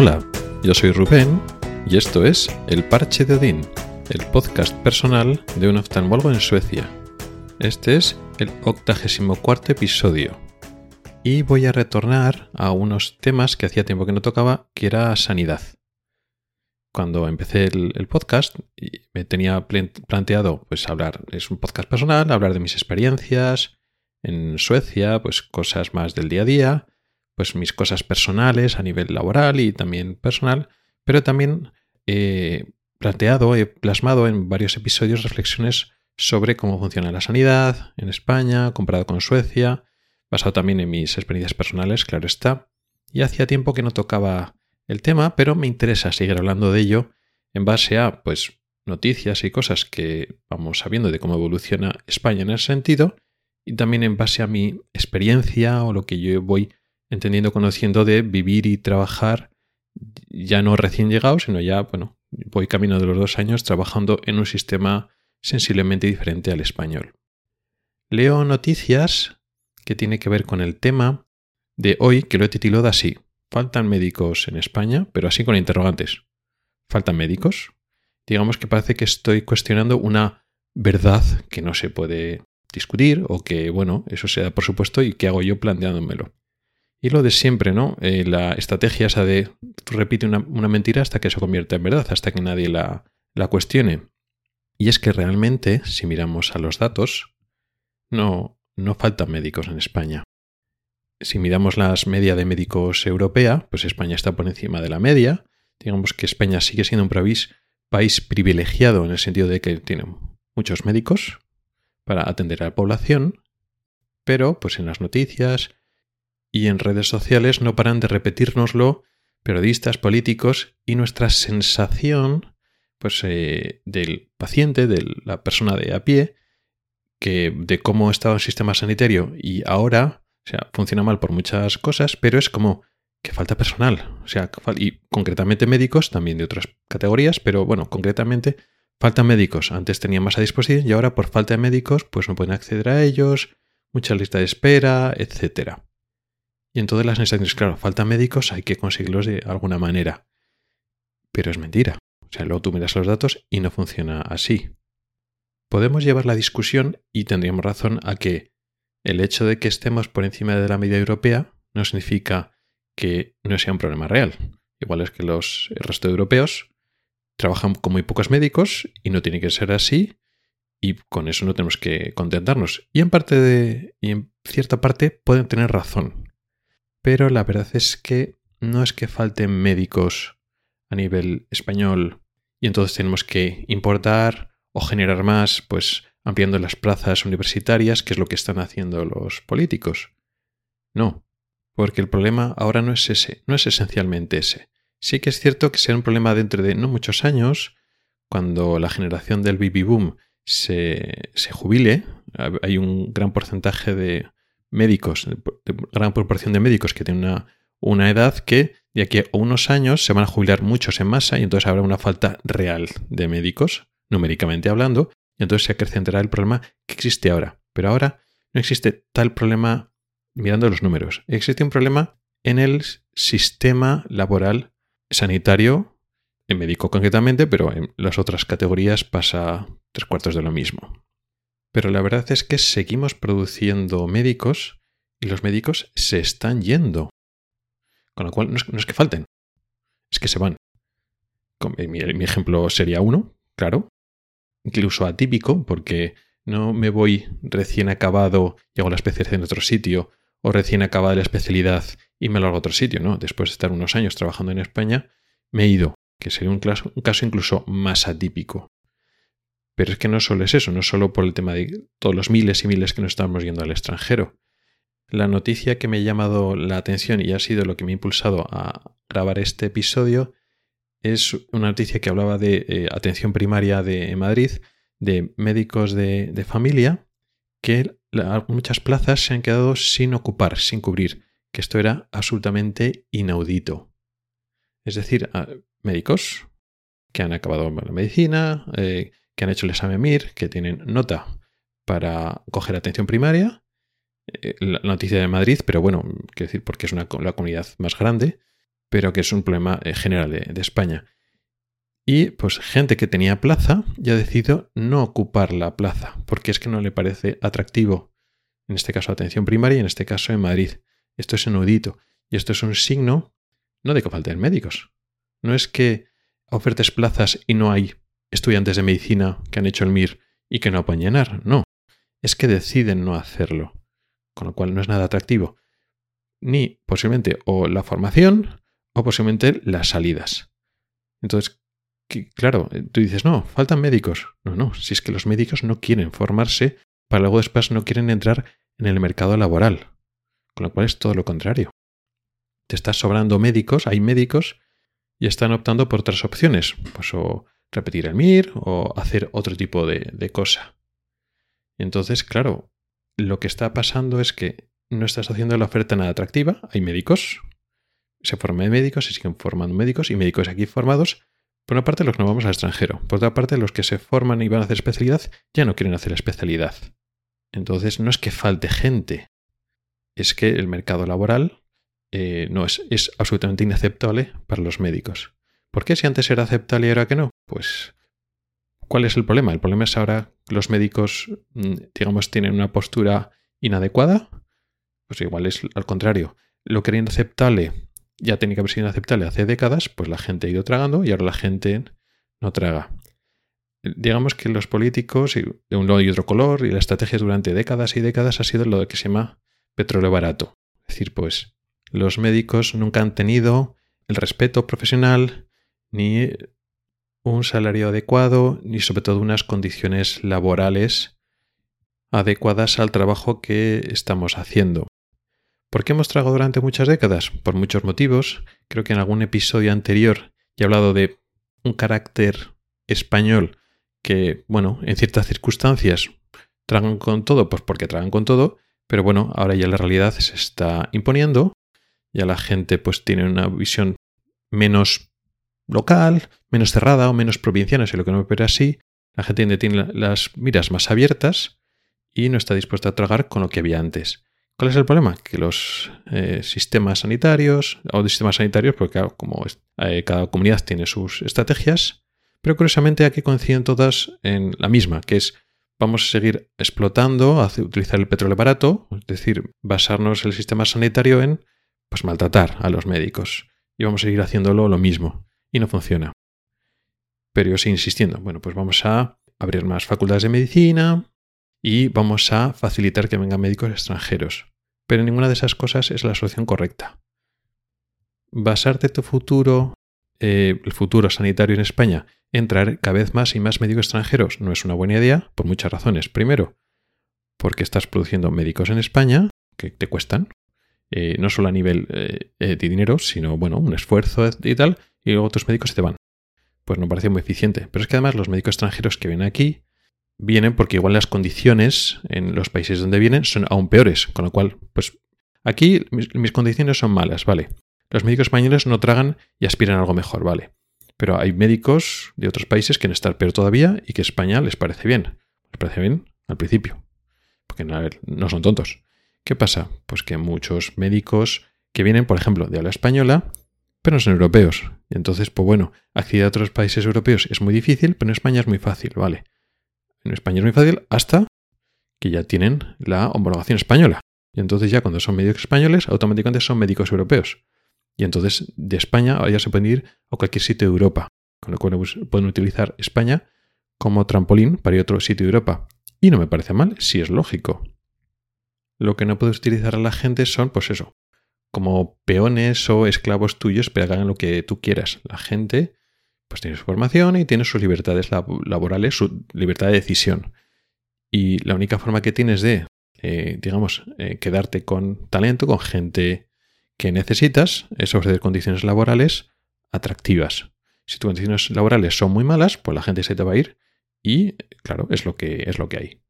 Hola, yo soy Rubén y esto es El Parche de Odín, el podcast personal de un oftalmólogo en Suecia. Este es el 84 episodio y voy a retornar a unos temas que hacía tiempo que no tocaba, que era sanidad. Cuando empecé el, podcast me tenía planteado pues hablar, es un podcast personal, hablar de mis experiencias en Suecia, pues cosas más del día a día, pues mis cosas personales a nivel laboral y también personal, pero también he planteado, he plasmado en varios episodios reflexiones sobre cómo funciona la sanidad en España comparado con Suecia, basado también en mis experiencias personales, claro está. Y hacía tiempo que no tocaba el tema, pero me interesa seguir hablando de ello en base a pues noticias y cosas que vamos sabiendo de cómo evoluciona España en ese sentido y también en base a mi experiencia o lo que yo voy entendiendo, conociendo de vivir y trabajar ya no recién llegado, sino ya, bueno, voy camino de los dos años trabajando en un sistema sensiblemente diferente al español. Leo noticias que tiene que ver con el tema de hoy, que lo he titulado así. Faltan médicos en España, pero así con interrogantes. ¿Faltan médicos? Digamos que parece que estoy cuestionando una verdad que no se puede discutir o que, bueno, eso sea por supuesto y que hago yo planteándomelo. Y lo de siempre, ¿no? Eh, la estrategia esa de repite una, mentira hasta que se convierta en verdad, hasta que nadie la, la cuestione. Y es que realmente, si miramos a los datos, no, no faltan médicos en España. Si miramos las media de médicos europea, pues España está por encima de la media. Digamos que España sigue siendo un país, país privilegiado en el sentido de que tiene muchos médicos para atender a la población, pero pues en las noticias, y en redes sociales no paran de repetírnoslo periodistas, políticos y nuestra sensación pues, eh, del paciente, de la persona de a pie, que de cómo estaba el sistema sanitario y ahora, o sea, funciona mal por muchas cosas, pero es como que falta personal, o sea, y concretamente médicos, también de otras categorías, pero bueno, concretamente faltan médicos. Antes tenían más a disposición y ahora por falta de médicos, pues no pueden acceder a ellos, mucha lista de espera, etcétera. Y en todas las necesidades, claro, faltan médicos, hay que conseguirlos de alguna manera. Pero es mentira. O sea, luego tú miras los datos y no funciona así. Podemos llevar la discusión y tendríamos razón a que el hecho de que estemos por encima de la media europea no significa que no sea un problema real. Igual es que los el resto de europeos trabajan con muy pocos médicos y no tiene que ser así y con eso no tenemos que contentarnos. Y en parte de y en cierta parte pueden tener razón pero la verdad es que no es que falten médicos a nivel español y entonces tenemos que importar o generar más, pues ampliando las plazas universitarias, que es lo que están haciendo los políticos. No, porque el problema ahora no es ese, no es esencialmente ese. Sí que es cierto que será un problema dentro de no muchos años, cuando la generación del baby boom se, se jubile, hay un gran porcentaje de médicos, gran proporción de médicos que tienen una, una edad que de aquí a unos años se van a jubilar muchos en masa y entonces habrá una falta real de médicos, numéricamente hablando, y entonces se acrecentará el problema que existe ahora. Pero ahora no existe tal problema mirando los números. Existe un problema en el sistema laboral sanitario, en médico concretamente, pero en las otras categorías pasa tres cuartos de lo mismo. Pero la verdad es que seguimos produciendo médicos y los médicos se están yendo. Con lo cual no es, que falten, es que se van. Mi, mi ejemplo sería uno, claro, incluso atípico, porque no me voy recién acabado y hago la especialización en otro sitio, o recién acabada la especialidad y me lo hago a otro sitio, ¿no? Después de estar unos años trabajando en España, me he ido, que sería un caso incluso más atípico. Pero es que no solo es eso, no solo por el tema de todos los miles y miles que nos estamos yendo al extranjero. La noticia que me ha llamado la atención y ha sido lo que me ha impulsado a grabar este episodio es una noticia que hablaba de eh, atención primaria de Madrid, de médicos de, familia, que muchas plazas se han quedado sin ocupar, sin cubrir, que esto era absolutamente inaudito. Es decir, médicos que han acabado la medicina, eh, que han hecho el examen MIR, que tienen nota para coger atención primaria, eh, la noticia de Madrid, pero bueno, quiero decir, porque es una, la comunidad más grande, pero que es un problema eh, general de, España. Y pues gente que tenía plaza ya ha decidido no ocupar la plaza, porque es que no le parece atractivo, en este caso atención primaria y en este caso en Madrid. Esto es enudito. Y esto es un signo no de que falten médicos. No es que ofertes plazas y no hay estudiantes de medicina que han hecho el MIR y que no pueden llenar. No. Es que deciden no hacerlo. Con lo cual no es nada atractivo. Ni posiblemente o la formación o posiblemente las salidas. Entonces, claro, tú dices, no, faltan médicos. No, no, si es que los médicos no quieren formarse para luego después no quieren entrar en el mercado laboral. Con lo cual es todo lo contrario. Te estás sobrando médicos, hay médicos y están optando por otras opciones. Pues o repetir el MIR o hacer otro tipo de, cosa. Entonces, claro, lo que está pasando es que no estás haciendo la oferta nada atractiva. Hay médicos, se forman médicos, se siguen formando médicos y médicos aquí formados. Por una parte, los que no vamos al extranjero. Por otra parte, los que se forman y van a hacer especialidad ya no quieren hacer especialidad. Entonces, no es que falte gente, es que el mercado laboral eh, no es, es absolutamente inaceptable para los médicos. ¿Por qué si antes era aceptable y ahora que no? Pues, ¿cuál es el problema? El problema es ahora que los médicos, mm, digamos, tienen una postura inadecuada. Pues igual es al contrario. Lo que era inaceptable, ya tenía que haber sido inaceptable hace décadas, pues la gente ha ido tragando y ahora la gente no traga. Digamos que los políticos, de un lado y otro color, y la estrategia durante décadas y décadas ha sido lo que se llama petróleo barato. Es decir, pues los médicos nunca han tenido el respeto profesional, ni un salario adecuado, ni sobre todo unas condiciones laborales adecuadas al trabajo que estamos haciendo. ¿Por qué hemos tragado durante muchas décadas? Por muchos motivos. Creo que en algún episodio anterior he hablado de un carácter español que, bueno, en ciertas circunstancias tragan con todo, pues porque tragan con todo, pero bueno, ahora ya la realidad se está imponiendo, ya la gente pues tiene una visión menos local, menos cerrada o menos provinciana, si lo que no me parece así. La gente tiene las miras más abiertas y no está dispuesta a tragar con lo que había antes. ¿Cuál es el problema? Que los eh, sistemas sanitarios, o de sistemas sanitarios, porque como eh, cada comunidad tiene sus estrategias, pero curiosamente aquí coinciden todas en la misma, que es vamos a seguir explotando, a utilizar el petróleo barato, es decir, basarnos el sistema sanitario en pues maltratar a los médicos. Y vamos a seguir haciéndolo lo mismo. Y no funciona. Pero yo sigo insistiendo. Bueno, pues vamos a abrir más facultades de medicina y vamos a facilitar que vengan médicos extranjeros. Pero ninguna de esas cosas es la solución correcta. Basarte tu futuro, eh, el futuro sanitario en España, en traer cada vez más y más médicos extranjeros no es una buena idea por muchas razones. Primero, porque estás produciendo médicos en España que te cuestan, eh, no solo a nivel eh, de dinero, sino, bueno, un esfuerzo y tal, y luego otros médicos se te van. Pues no parece muy eficiente. Pero es que además los médicos extranjeros que vienen aquí vienen porque igual las condiciones en los países donde vienen son aún peores, con lo cual, pues aquí mis, condiciones son malas, vale. Los médicos españoles no tragan y aspiran a algo mejor, vale. Pero hay médicos de otros países que quieren estar peor todavía y que España les parece bien. Les parece bien al principio. Porque no son tontos. ¿Qué pasa? Pues que muchos médicos que vienen, por ejemplo, de habla española, pero no son europeos. Entonces, pues bueno, acceder a otros países europeos es muy difícil, pero en España es muy fácil, ¿vale? En España es muy fácil hasta que ya tienen la homologación española. Y entonces ya cuando son médicos españoles, automáticamente son médicos europeos. Y entonces de España ya se pueden ir a cualquier sitio de Europa. Con lo cual pueden utilizar España como trampolín para ir a otro sitio de Europa. Y no me parece mal, si es lógico. Lo que no puedes utilizar a la gente son, pues eso, como peones o esclavos tuyos que hagan lo que tú quieras. La gente, pues tiene su formación y tiene sus libertades laborales, su libertad de decisión. Y la única forma que tienes de, eh, digamos, eh, quedarte con talento, con gente que necesitas, es ofrecer condiciones laborales atractivas. Si tus condiciones laborales son muy malas, pues la gente se te va a ir y, claro, es lo que, es lo que hay.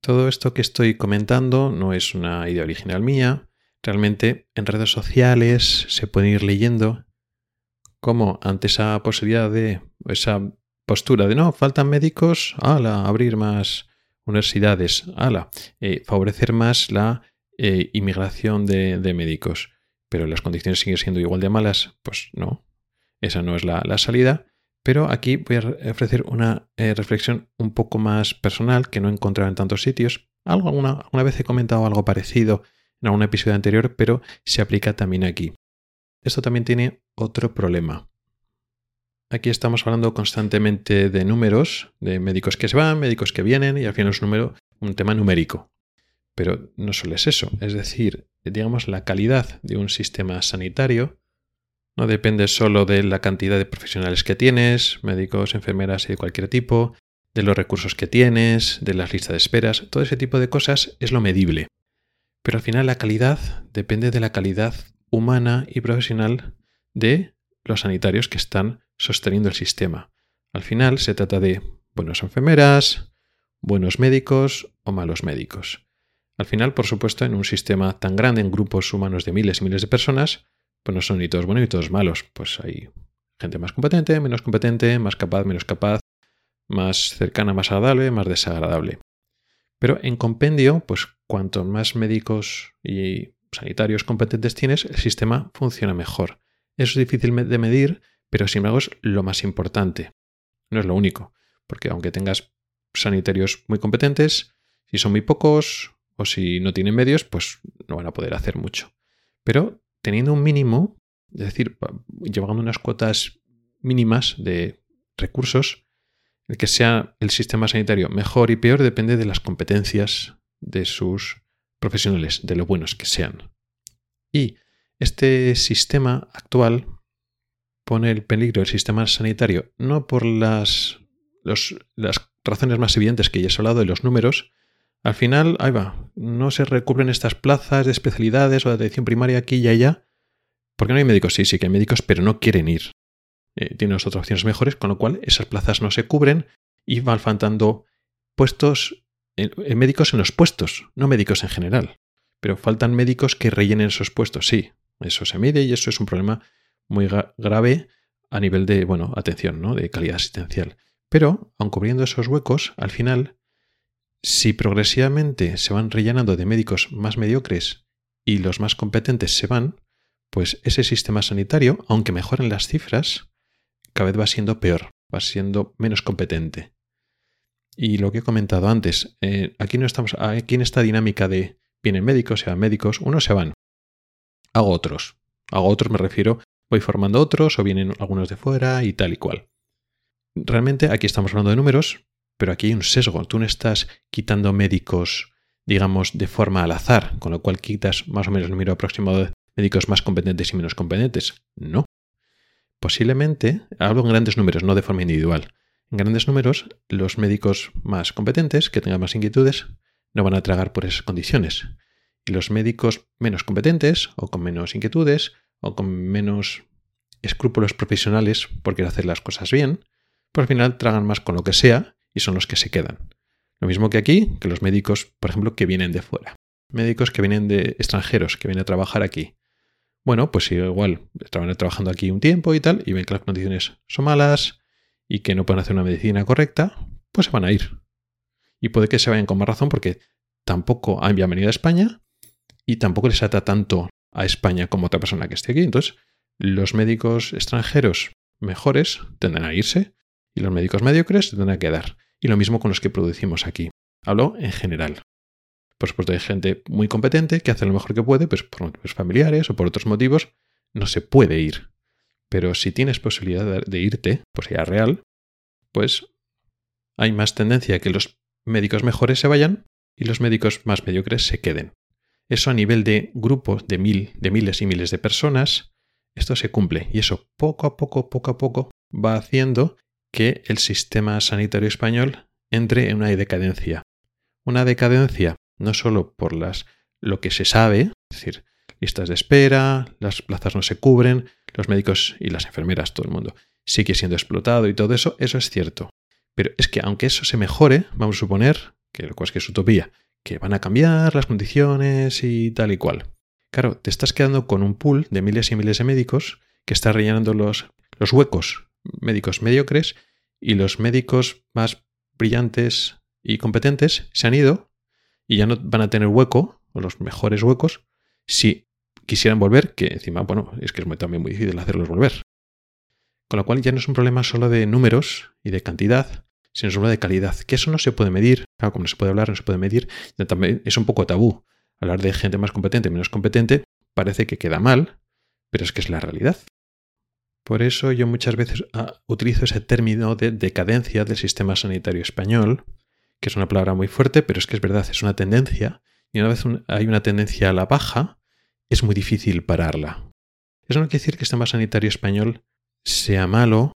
Todo esto que estoy comentando no es una idea original mía. Realmente en redes sociales se puede ir leyendo cómo ante esa posibilidad de esa postura de no, faltan médicos, ala, abrir más universidades, ala, eh, favorecer más la eh, inmigración de, médicos. pero las condiciones siguen siendo igual de malas, pues no, esa no es la, salida. Pero aquí voy a ofrecer una eh, reflexión un poco más personal que no he encontrado en tantos sitios. Algo, alguna, una vez he comentado algo parecido en algún episodio anterior, pero se aplica también aquí. Esto también tiene otro problema. Aquí estamos hablando constantemente de números, de médicos que se van, médicos que vienen, y al final es un, número, un tema numérico. Pero no solo es eso, es decir, digamos, la calidad de un sistema sanitario no depende solo de la cantidad de profesionales que tienes, médicos, enfermeras y de cualquier tipo, de los recursos que tienes, de las listas de esperas, todo ese tipo de cosas es lo medible. Pero al final la calidad depende de la calidad humana y profesional de los sanitarios que están sosteniendo el sistema. Al final se trata de buenas enfermeras, buenos médicos o malos médicos. Al final, por supuesto, en un sistema tan grande, en grupos humanos de miles y miles de personas, pues no son ni todos buenos ni todos malos. Pues hay gente más competente, menos competente, más capaz, menos capaz, más cercana, más agradable, más desagradable. Pero en compendio, pues cuanto más médicos y sanitarios competentes tienes, el sistema funciona mejor. Eso es difícil de medir, pero sin embargo es lo más importante. No es lo único, porque aunque tengas sanitarios muy competentes, si son muy pocos o si no tienen medios, pues no van a poder hacer mucho. Pero teniendo un mínimo, es decir, llevando unas cuotas mínimas de recursos, el que sea el sistema sanitario mejor y peor depende de las competencias de sus profesionales, de lo buenos que sean. Y este sistema actual pone el peligro del sistema sanitario no por las, las razones más evidentes que ya he hablado de los números, al final, ahí va, no se recubren estas plazas de especialidades o de atención primaria aquí y allá, porque no hay médicos, sí, sí que hay médicos, pero no quieren ir. Eh, tienen otras opciones mejores, con lo cual esas plazas no se cubren y van faltando puestos, en médicos en los puestos, no médicos en general, pero faltan médicos que rellenen esos puestos, sí, eso se mide y eso es un problema muy grave a nivel de, bueno, atención, ¿no? De calidad asistencial. Pero, aun cubriendo esos huecos, al final si progresivamente se van rellenando de médicos más mediocres y los más competentes se van, pues ese sistema sanitario, aunque mejoren las cifras, cada vez va siendo peor, va siendo menos competente. Y lo que he comentado antes, eh, aquí no estamos, aquí en esta dinámica de vienen médicos, se van médicos, unos se van, hago otros. Hago otros me refiero, voy formando otros o vienen algunos de fuera y tal y cual. Realmente aquí estamos hablando de números, pero aquí hay un sesgo. Tú no estás quitando médicos, digamos, de forma al azar, con lo cual quitas más o menos el número aproximado de médicos más competentes y menos competentes. No. Posiblemente, hablo en grandes números, no de forma individual. En grandes números, los médicos más competentes, que tengan más inquietudes, no van a tragar por esas condiciones. Y los médicos menos competentes, o con menos inquietudes, o con menos escrúpulos profesionales por querer hacer las cosas bien, pues al final tragan más con lo que sea y son los que se quedan. Lo mismo que aquí, que los médicos, por ejemplo, que vienen de fuera. Médicos que vienen de extranjeros, que vienen a trabajar aquí. Bueno, pues igual estaban trabajando aquí un tiempo y tal, y ven que las condiciones son malas y que no pueden hacer una medicina correcta, pues se van a ir. Y puede que se vayan con más razón porque tampoco han venido a España y tampoco les ata tanto a España como otra persona que esté aquí. Entonces, los médicos extranjeros mejores tendrán a irse y los médicos mediocres tendrán a quedar. Y lo mismo con los que producimos aquí. Hablo en general. Por supuesto, hay gente muy competente que hace lo mejor que puede, pues por motivos familiares o por otros motivos, no se puede ir. Pero si tienes posibilidad de irte, pues ya real, pues hay más tendencia a que los médicos mejores se vayan y los médicos más mediocres se queden. Eso a nivel de grupos de mil, de miles y miles de personas, esto se cumple. Y eso poco a poco, poco a poco, va haciendo que el sistema sanitario español entre en una decadencia. Una decadencia no solo por las, lo que se sabe, es decir, listas de espera, las plazas no se cubren, los médicos y las enfermeras, todo el mundo sigue siendo explotado y todo eso, eso es cierto. Pero es que aunque eso se mejore, vamos a suponer, que lo cual es que es utopía, que van a cambiar las condiciones y tal y cual. Claro, te estás quedando con un pool de miles y miles de médicos que está rellenando los, los huecos médicos mediocres y los médicos más brillantes y competentes se han ido y ya no van a tener hueco, o los mejores huecos, si quisieran volver, que encima, bueno, es que es también muy difícil hacerlos volver. Con lo cual ya no es un problema solo de números y de cantidad, sino es un problema de calidad, que eso no se puede medir, claro, como no se puede hablar, no se puede medir, también es un poco tabú. Hablar de gente más competente, menos competente, parece que queda mal, pero es que es la realidad. Por eso yo muchas veces ah, utilizo ese término de decadencia del sistema sanitario español, que es una palabra muy fuerte, pero es que es verdad, es una tendencia, y una vez hay una tendencia a la baja, es muy difícil pararla. Eso no quiere decir que el sistema sanitario español sea malo,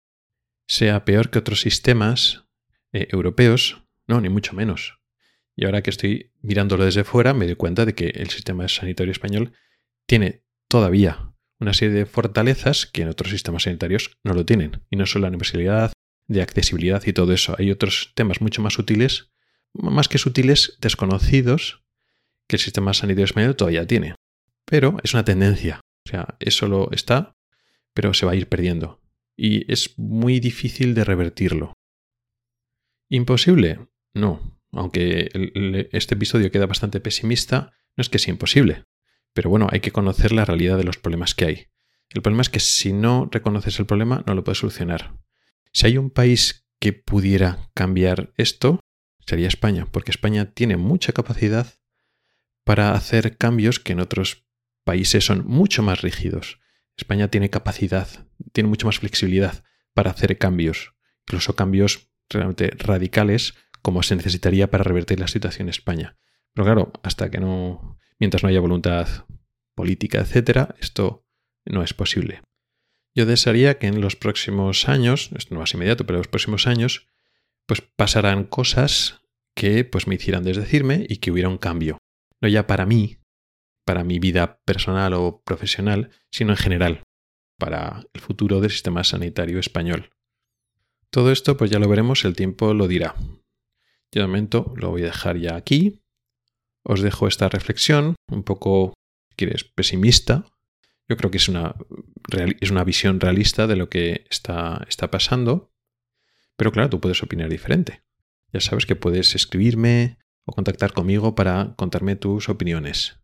sea peor que otros sistemas eh, europeos, no, ni mucho menos. Y ahora que estoy mirándolo desde fuera, me doy cuenta de que el sistema sanitario español tiene todavía una serie de fortalezas que en otros sistemas sanitarios no lo tienen. Y no solo la universalidad, de accesibilidad y todo eso. Hay otros temas mucho más sutiles, más que sutiles, desconocidos, que el sistema sanitario español todavía tiene. Pero es una tendencia. O sea, eso lo está, pero se va a ir perdiendo. Y es muy difícil de revertirlo. ¿Imposible? No. Aunque este episodio queda bastante pesimista, no es que sea imposible. Pero bueno, hay que conocer la realidad de los problemas que hay. El problema es que si no reconoces el problema, no lo puedes solucionar. Si hay un país que pudiera cambiar esto, sería España, porque España tiene mucha capacidad para hacer cambios que en otros países son mucho más rígidos. España tiene capacidad, tiene mucha más flexibilidad para hacer cambios, incluso cambios realmente radicales como se necesitaría para revertir la situación en España. Pero claro, hasta que no mientras no haya voluntad política, etcétera, esto no es posible. Yo desearía que en los próximos años, no es inmediato, pero en los próximos años, pues pasarán cosas que pues me hicieran desdecirme y que hubiera un cambio. No ya para mí, para mi vida personal o profesional, sino en general, para el futuro del sistema sanitario español. Todo esto pues ya lo veremos, el tiempo lo dirá. Yo de momento lo voy a dejar ya aquí os dejo esta reflexión, un poco, si quieres, pesimista. Yo creo que es una, es una visión realista de lo que está, está pasando. Pero claro, tú puedes opinar diferente. Ya sabes que puedes escribirme o contactar conmigo para contarme tus opiniones.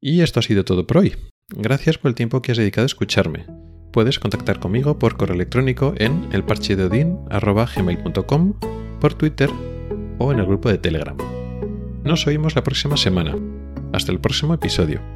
Y esto ha sido todo por hoy. Gracias por el tiempo que has dedicado a escucharme. Puedes contactar conmigo por correo electrónico en elparchedeodin.com, por Twitter o en el grupo de Telegram. Nos oímos la próxima semana. Hasta el próximo episodio.